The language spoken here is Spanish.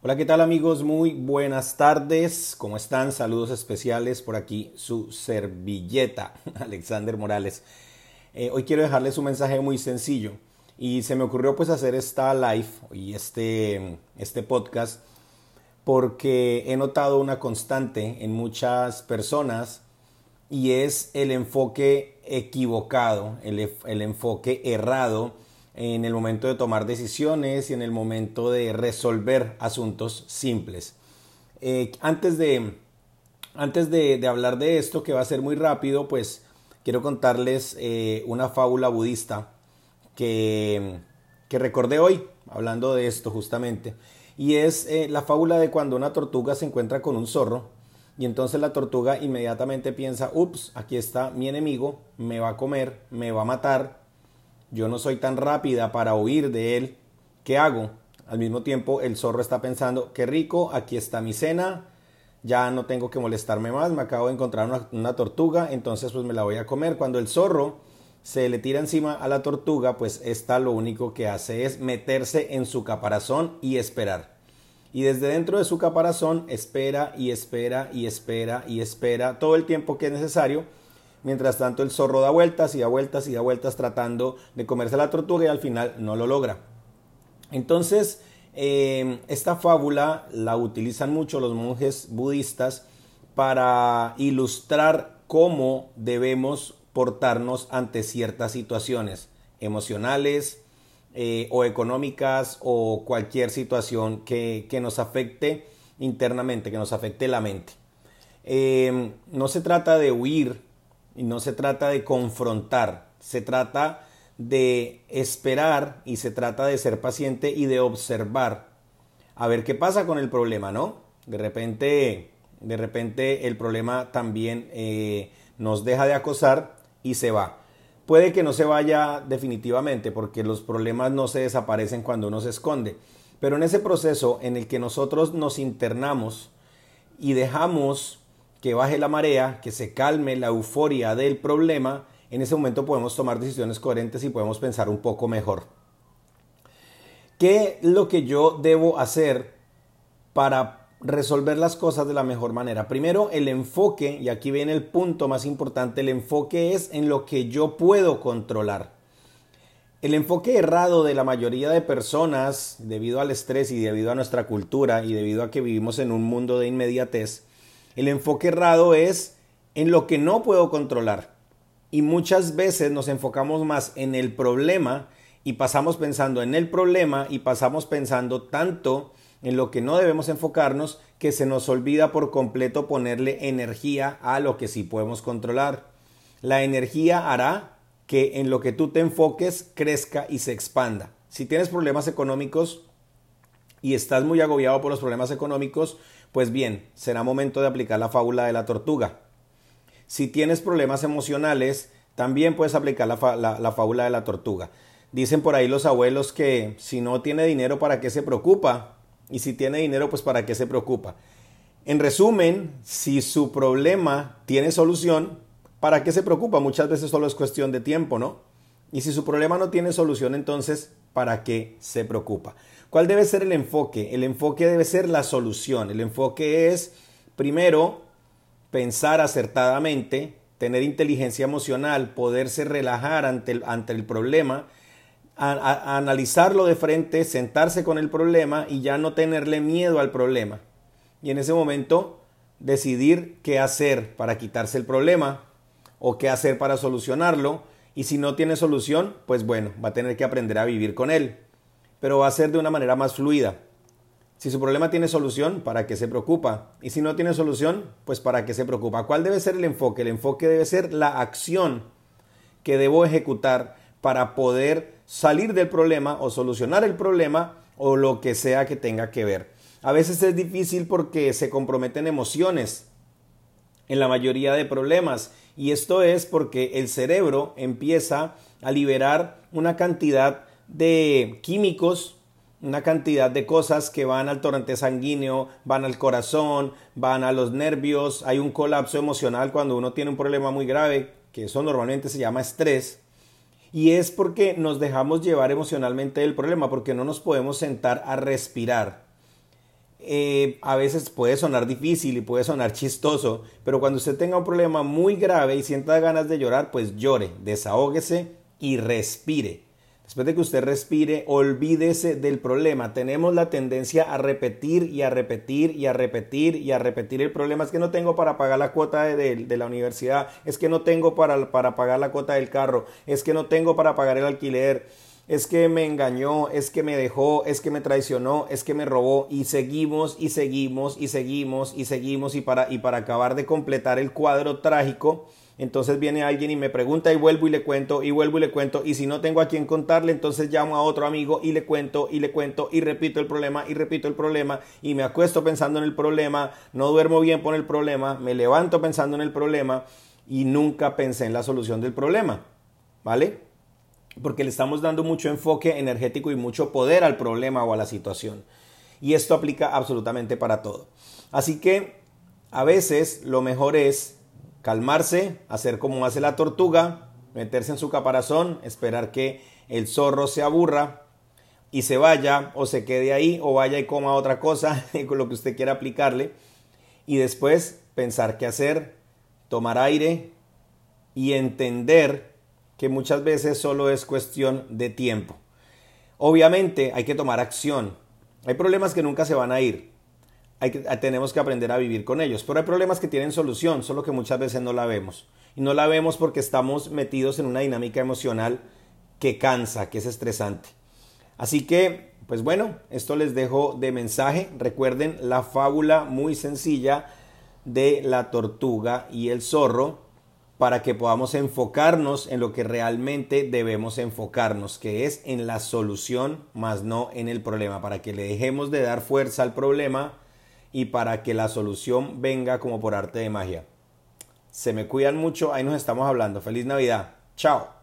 Hola, ¿qué tal amigos? Muy buenas tardes. ¿Cómo están? Saludos especiales por aquí, su servilleta, Alexander Morales. Eh, hoy quiero dejarles un mensaje muy sencillo y se me ocurrió pues hacer esta live y este, este podcast porque he notado una constante en muchas personas y es el enfoque equivocado, el, el enfoque errado en el momento de tomar decisiones y en el momento de resolver asuntos simples. Eh, antes de, antes de, hablar de esto, que va a ser muy rápido, pues quiero contarles eh, una fábula budista que, que, recordé hoy, hablando de esto justamente. Y es eh, la fábula de cuando una tortuga se encuentra con un zorro y entonces la tortuga inmediatamente piensa, ups, aquí está mi enemigo, me va a comer, me va a matar, yo no soy tan rápida para huir de él, ¿qué hago? Al mismo tiempo el zorro está pensando, qué rico, aquí está mi cena, ya no tengo que molestarme más, me acabo de encontrar una, tortuga, entonces pues me la voy a comer. Cuando el zorro se le tira encima a la tortuga, pues esta lo único que hace es meterse en su caparazón y esperar. Y desde dentro de su caparazón espera y espera y espera y espera todo el tiempo que es necesario Mientras tanto, el zorro da vueltas y da vueltas y da vueltas tratando de comerse la tortuga y al final no lo logra. Entonces, eh, esta fábula la utilizan mucho los monjes budistas para ilustrar cómo debemos portarnos ante ciertas situaciones emocionales eh, o económicas o cualquier situación que, nos afecte internamente, que nos afecte la mente. Eh, no se trata de huir y no se trata de confrontar, se trata de esperar y se trata de ser paciente y de observar a ver qué pasa con el problema, ¿no? De repente, de repente el problema también eh, nos deja de acosar y se va. Puede que no se vaya definitivamente porque los problemas no se desaparecen cuando uno se esconde, pero en ese proceso en el que nosotros nos internamos y dejamos que baje la marea, que se calme la euforia del problema, en ese momento podemos tomar decisiones coherentes y podemos pensar un poco mejor. ¿Qué es lo que yo debo hacer para resolver las cosas de la mejor manera? Primero, el enfoque, y aquí viene el punto más importante, el enfoque es en lo que yo puedo controlar. El enfoque errado de la mayoría de personas, debido al estrés y debido a nuestra cultura y debido a que vivimos en un mundo de inmediatez, el enfoque errado es en lo que no puedo controlar. Y muchas veces nos enfocamos más en el problema y pasamos pensando en el problema y pasamos pensando tanto en lo que no debemos enfocarnos que se nos olvida por completo ponerle energía a lo que sí podemos controlar. La energía hará que en lo que tú te enfoques crezca y se expanda. Si tienes problemas económicos y estás muy agobiado por los problemas económicos, pues bien, será momento de aplicar la fábula de la tortuga. Si tienes problemas emocionales, también puedes aplicar la, fábula de la tortuga. Dicen por ahí los abuelos que si no tiene dinero, ¿para qué se preocupa? Y si tiene dinero, pues ¿para qué se preocupa? En resumen, si su problema tiene solución, ¿para qué se preocupa? Muchas veces solo es cuestión de tiempo, ¿no? Y si su problema no tiene solución, entonces, ¿para qué se preocupa? ¿Cuál debe ser el enfoque? El enfoque debe ser la solución. El enfoque es, primero, pensar acertadamente, tener inteligencia emocional, poderse relajar ante el, ante el problema, analizarlo de frente, sentarse con el problema y ya no tenerle miedo al problema. Y en ese momento decidir qué hacer para quitarse el problema o qué hacer para solucionarlo. Y si no tiene solución, pues bueno, va a tener que aprender a vivir con él pero va a ser de una manera más fluida. Si su problema tiene solución, ¿para qué se preocupa? Y si no tiene solución, pues ¿para qué se preocupa? ¿Cuál debe ser el enfoque? El enfoque debe ser la acción que debo ejecutar para poder salir del problema o solucionar el problema o lo que sea que tenga que ver. A veces es difícil porque se comprometen emociones en la mayoría de problemas y esto es porque el cerebro empieza a liberar una cantidad de químicos, una cantidad de cosas que van al torrente sanguíneo, van al corazón, van a los nervios, hay un colapso emocional cuando uno tiene un problema muy grave, que eso normalmente se llama estrés, y es porque nos dejamos llevar emocionalmente del problema, porque no nos podemos sentar a respirar. Eh, a veces puede sonar difícil y puede sonar chistoso, pero cuando usted tenga un problema muy grave y sienta ganas de llorar, pues llore, desahógese y respire. Después de que usted respire, olvídese del problema. Tenemos la tendencia a repetir y a repetir y a repetir y a repetir el problema. Es que no tengo para pagar la cuota de, la universidad. Es que no tengo para, para pagar la cuota del carro. Es que no tengo para pagar el alquiler es que me engañó, es que me dejó, es que me traicionó, es que me robó y seguimos y seguimos y seguimos y seguimos y para, y para acabar de completar el cuadro trágico, entonces viene alguien y me pregunta y vuelvo y le cuento y vuelvo y le cuento y si no tengo a quien contarle, entonces llamo a otro amigo y le cuento y le cuento y repito el problema y repito el problema y me acuesto pensando en el problema, no duermo bien por el problema, me levanto pensando en el problema y nunca pensé en la solución del problema, ¿vale? Porque le estamos dando mucho enfoque energético y mucho poder al problema o a la situación. Y esto aplica absolutamente para todo. Así que a veces lo mejor es calmarse, hacer como hace la tortuga, meterse en su caparazón, esperar que el zorro se aburra y se vaya o se quede ahí o vaya y coma otra cosa con lo que usted quiera aplicarle y después pensar qué hacer, tomar aire y entender que muchas veces solo es cuestión de tiempo. Obviamente hay que tomar acción. Hay problemas que nunca se van a ir. Hay que, tenemos que aprender a vivir con ellos. Pero hay problemas que tienen solución, solo que muchas veces no la vemos. Y no la vemos porque estamos metidos en una dinámica emocional que cansa, que es estresante. Así que, pues bueno, esto les dejo de mensaje. Recuerden la fábula muy sencilla de la tortuga y el zorro para que podamos enfocarnos en lo que realmente debemos enfocarnos, que es en la solución, más no en el problema, para que le dejemos de dar fuerza al problema y para que la solución venga como por arte de magia. Se me cuidan mucho, ahí nos estamos hablando. Feliz Navidad. Chao.